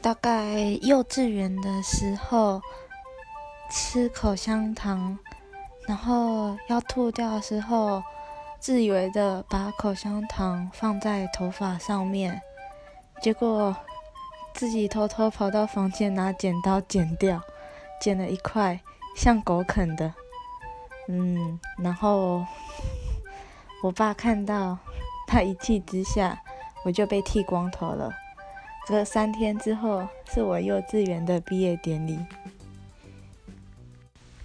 大概幼稚园的时候吃口香糖，然后要吐掉的时候，自以为的把口香糖放在头发上面，结果自己偷偷跑到房间拿剪刀剪掉，剪了一块像狗啃的，嗯，然后我爸看到，他一气之下，我就被剃光头了。这三天之后，是我幼稚园的毕业典礼。